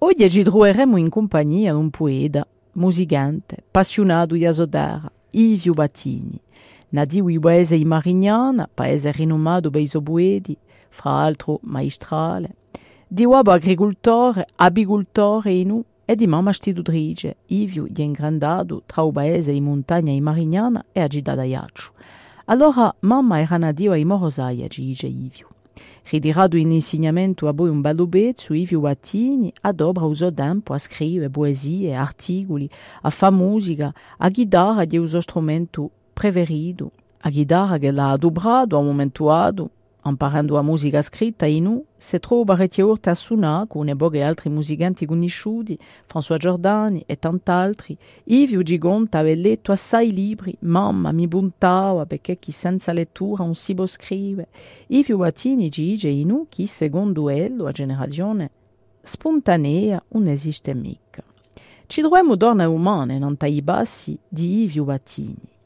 Oggi ci troveremo in compagnia di un poeta, musicante, appassionato di asodare, Ivio Battini, nativo di paese di Marignana, paese rinomato per i suoi fra l'altro maestrale, di uomo agricoltore, apicoltore inu e di mamma istitutrice, Ivio di ingrandato tra il paese di montagna di Marignana e a città. Allora mamma era nativa di Morosaia, dice Ivio. Ritirato in insegnamento a poi un bello pezzo, Ivio Battini adobra uso tempo a scrivere poesie, articoli, a fare musica, a chitarra di uso strumento preferito, a chitarra che l'ha adobrato a un momento dato, imparando a musica scritta in nu, si trova retiorta a suonare con pochi altri musicanti conosciuti, François Giordani e tant'altri. Ivio Gigonta aveva letto assai libri, mamma mi puntava perché chi senza lettura non si può scrivere. Ivio Battini dice in nu che secondo lui, la generazione spontanea non esiste mica. Ci troviamo donne umane non tai bassi di Ivio Battini.